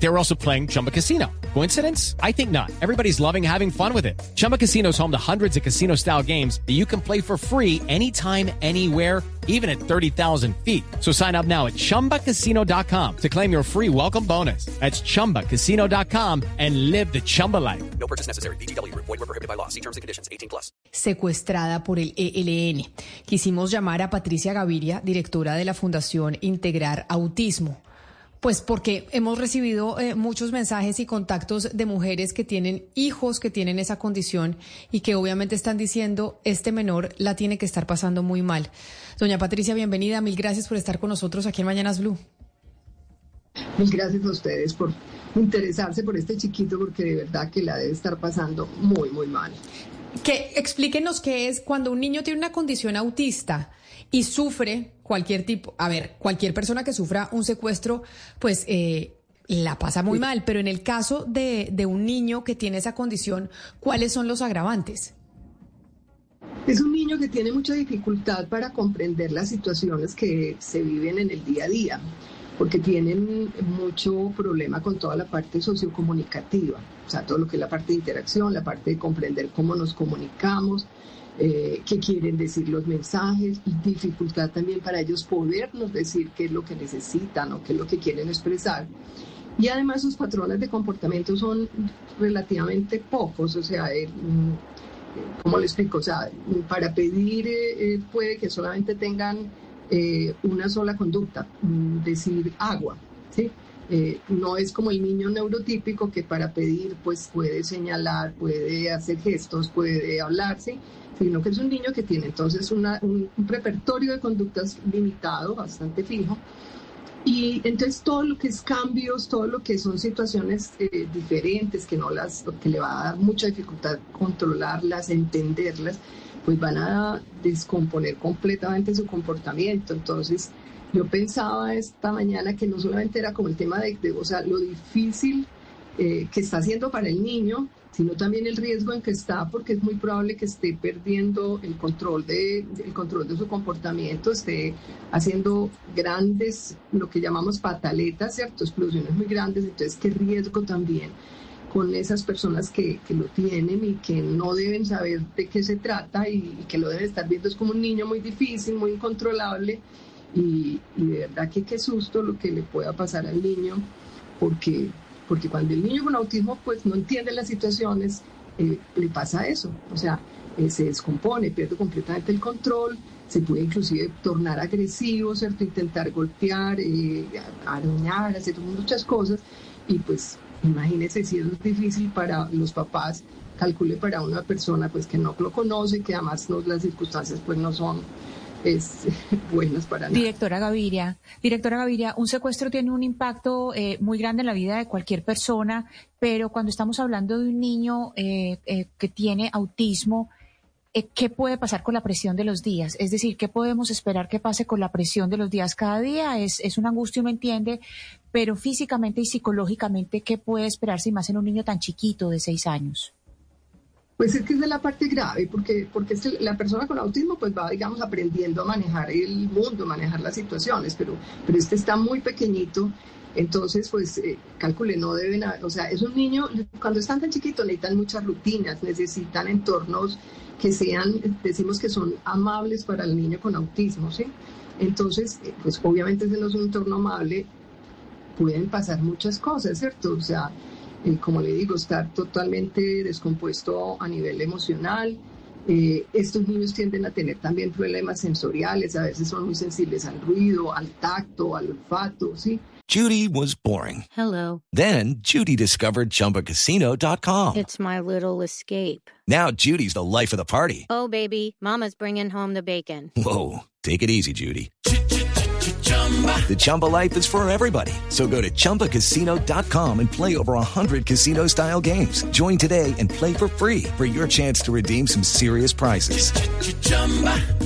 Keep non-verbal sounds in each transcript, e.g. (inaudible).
They were also playing Chumba Casino. Coincidence? I think not. Everybody's loving having fun with it. Chumba Casino is home to hundreds of casino style games that you can play for free anytime, anywhere, even at 30,000 feet. So sign up now at chumbacasino.com to claim your free welcome bonus. That's chumbacasino.com and live the Chumba life. No purchase necessary. BGW. Void were prohibited by law. See terms and conditions. 18 plus. secuestrada por el ELN. Quisimos llamar a Patricia Gaviria, directora de la Fundación Integrar Autismo. Pues porque hemos recibido eh, muchos mensajes y contactos de mujeres que tienen hijos que tienen esa condición y que obviamente están diciendo, este menor la tiene que estar pasando muy mal. Doña Patricia, bienvenida. Mil gracias por estar con nosotros aquí en Mañanas Blue. Mil gracias a ustedes por interesarse por este chiquito porque de verdad que la debe estar pasando muy, muy mal. Que explíquenos qué es cuando un niño tiene una condición autista y sufre cualquier tipo, a ver, cualquier persona que sufra un secuestro, pues eh, la pasa muy mal, pero en el caso de, de un niño que tiene esa condición, ¿cuáles son los agravantes? Es un niño que tiene mucha dificultad para comprender las situaciones que se viven en el día a día, porque tienen mucho problema con toda la parte sociocomunicativa, o sea, todo lo que es la parte de interacción, la parte de comprender cómo nos comunicamos, eh, qué quieren decir los mensajes, y dificultad también para ellos podernos decir qué es lo que necesitan o qué es lo que quieren expresar. Y además sus patrones de comportamiento son relativamente pocos, o sea, eh, mm, ¿cómo le explico? O sea, para pedir eh, eh, puede que solamente tengan eh, una sola conducta, mm, decir agua, ¿sí? Eh, no es como el niño neurotípico que para pedir pues puede señalar, puede hacer gestos, puede hablar, ¿sí? sino que es un niño que tiene entonces una- un, un repertorio de conductas limitado, bastante fijo, y entonces todo lo que es cambios, todo lo que son situaciones eh, diferentes, que no las, que le va a dar mucha dificultad controlarlas, entenderlas, pues van a descomponer completamente su comportamiento. Entonces, yo pensaba esta mañana que no solamente era como el tema de, o sea, lo difícil eh, que está haciendo para el niño, sino también el riesgo en que está, porque es muy probable que esté perdiendo el control de, el control de su comportamiento, esté haciendo grandes, lo que llamamos pataletas, ¿cierto? Explosiones muy grandes, entonces qué riesgo también con esas personas que, que lo tienen y que no deben saber de qué se trata y, y que lo deben estar viendo es como un niño muy difícil, muy incontrolable y, y de verdad que qué susto lo que le pueda pasar al niño porque porque cuando el niño con autismo pues no entiende las situaciones, eh, le pasa eso, o sea, eh, se descompone, pierde completamente el control, se puede inclusive tornar agresivo, ¿cierto? Intentar golpear, eh, arañar, hacer muchas cosas y pues imagínese si es difícil para los papás, calcule para una persona pues que no lo conoce, que además no, las circunstancias pues no son es, (laughs) buenas para nada. Directora Gaviria, directora Gaviria, un secuestro tiene un impacto eh, muy grande en la vida de cualquier persona, pero cuando estamos hablando de un niño eh, eh, que tiene autismo, eh, ¿qué puede pasar con la presión de los días? Es decir, ¿qué podemos esperar que pase con la presión de los días cada día? Es, es una angustia, uno entiende, pero físicamente y psicológicamente, ¿qué puede esperarse más en un niño tan chiquito de seis años? Pues es que esa es la parte grave, porque, porque la persona con autismo pues va, digamos, aprendiendo a manejar el mundo, manejar las situaciones, pero, pero este está muy pequeñito, entonces pues eh, no deben, haber- o sea, es un niño, cuando están tan chiquitos necesitan muchas rutinas, necesitan entornos que sean, decimos que son amables para el niño con autismo, ¿sí? Entonces, eh, pues obviamente ese no es un entorno amable, pueden pasar muchas cosas, ¿cierto? O sea, eh, como le digo, estar totalmente descompuesto a nivel emocional. Eh, estos niños tienden a tener también problemas sensoriales, a veces son muy sensibles al ruido, al tacto, al olfato, ¿sí? Judy was boring. Hello. Then Judy discovered ChumbaCasino.com. It's my little escape. Now Judy's the life of the party. Oh, baby, Mama's bringing home the bacon. Whoa, take it easy, Judy. The Chumba life is for everybody. So go to ChumbaCasino.com and play over 100 casino style games. Join today and play for free for your chance to redeem some serious prizes.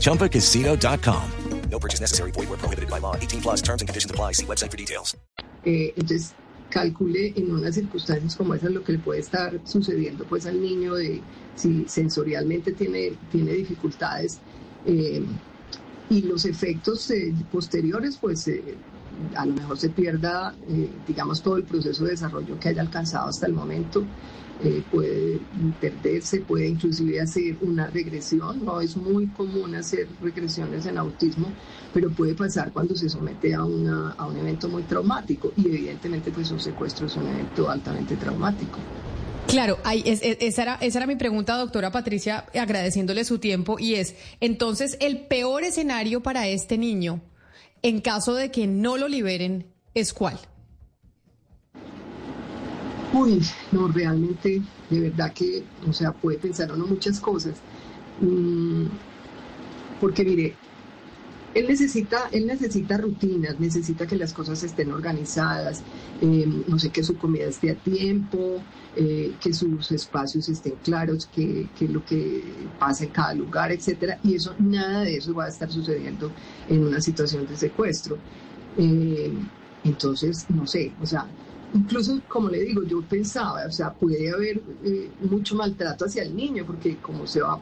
ChumbaCasino.com. No purchase necessary. Void were prohibited by law. 18 plus terms and conditions apply. See website for details. Eh, entonces, calcule en unas circunstancias como esas lo que le puede estar sucediendo pues al niño de si sensorialmente tiene, tiene dificultades eh, y los efectos eh, posteriores pues eh, a lo mejor se pierda digamos todo el proceso de desarrollo que haya alcanzado hasta el momento puede perderse, puede inclusive hacer una regresión, no es muy común hacer regresiones en autismo, pero puede pasar cuando se somete a, una, a un evento muy traumático y evidentemente pues un secuestro es un evento altamente traumático. Claro, esa, era, esa era mi pregunta, doctora Patricia, agradeciéndole su tiempo, y es, entonces, el peor escenario para este niño, en caso de que no lo liberen, ¿es cuál? Uy, no, realmente, de verdad que, o sea, puede pensar uno muchas cosas. Mm, porque mire, él necesita, él necesita rutinas, necesita que las cosas estén organizadas, eh, no sé, que su comida esté a tiempo, eh, que sus espacios estén claros, que, que, lo que pasa en cada lugar, etcétera. Y eso, nada de eso va a estar sucediendo en una situación de secuestro. Eh, entonces, no sé, o sea, incluso como le digo, yo pensaba, o sea, puede haber mucho maltrato hacia el niño, porque como se va a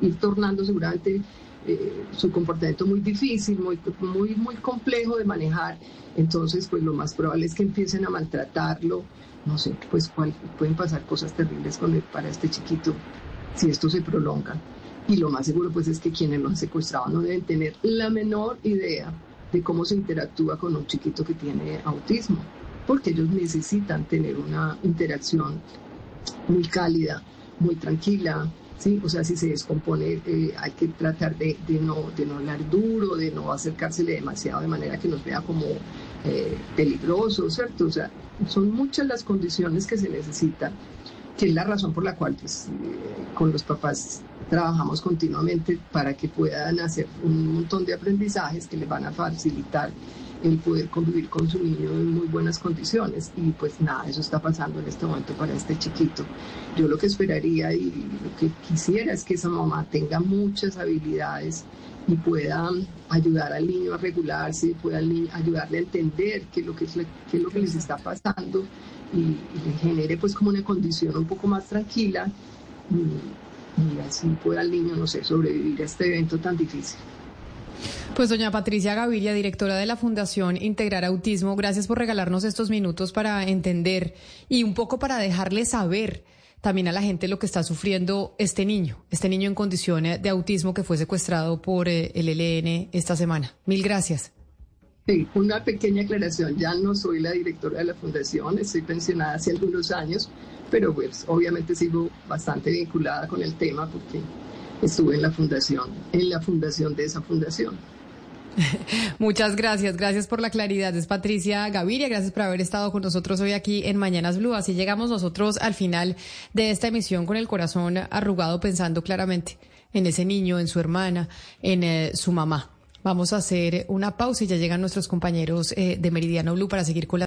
ir tornando seguramente eh, su comportamiento muy difícil, muy, muy, muy complejo de manejar. Entonces, pues lo más probable es que empiecen a maltratarlo. No sé, pues pueden pasar cosas terribles para este chiquito si esto se prolonga. Y lo más seguro, pues es que quienes lo han secuestrado no deben tener la menor idea de cómo se interactúa con un chiquito que tiene autismo, porque ellos necesitan tener una interacción muy cálida, muy tranquila, ¿sí? O sea, si se descompone eh, hay que tratar de, no, de no hablar duro, de no acercársele demasiado de manera que nos vea como eh, peligroso, ¿cierto? O sea, son muchas las condiciones que se necesitan, que es la razón por la cual pues, eh, con los papás trabajamos continuamente para que puedan hacer un montón de aprendizajes que les van a facilitar el poder convivir con su niño en muy buenas condiciones. Y pues nada, eso está pasando en este momento para este chiquito. Yo lo que esperaría y lo que quisiera es que esa mamá tenga muchas habilidades y pueda ayudar al niño a regularse, pueda ayudarle a entender qué es lo que, es lo que les está pasando y, le genere pues como una condición un poco más tranquila y, y así pueda el niño, no sé, sobrevivir a este evento tan difícil. Pues doña Patricia Gaviria, directora de la Fundación Integrar Autismo, gracias por regalarnos estos minutos para entender y un poco para dejarle saber también a la gente lo que está sufriendo este niño, este niño en condiciones de autismo que fue secuestrado por eh, el ELN esta semana. Mil gracias. Sí, una pequeña aclaración. Ya no soy la directora de la fundación, estoy pensionada hace algunos años, pero pues obviamente sigo bastante vinculada con el tema porque estuve en la fundación, en la fundación de esa fundación. (laughs) Muchas gracias, gracias por la claridad. Es Patricia Gaviria, gracias por haber estado con nosotros hoy aquí en Mañanas Blue. Así llegamos nosotros al final de esta emisión con el corazón arrugado pensando claramente en ese niño, en su hermana, en eh, su mamá. Vamos a hacer una pausa y ya llegan nuestros compañeros eh, de Meridiano Blue para seguir con la...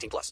18 plus.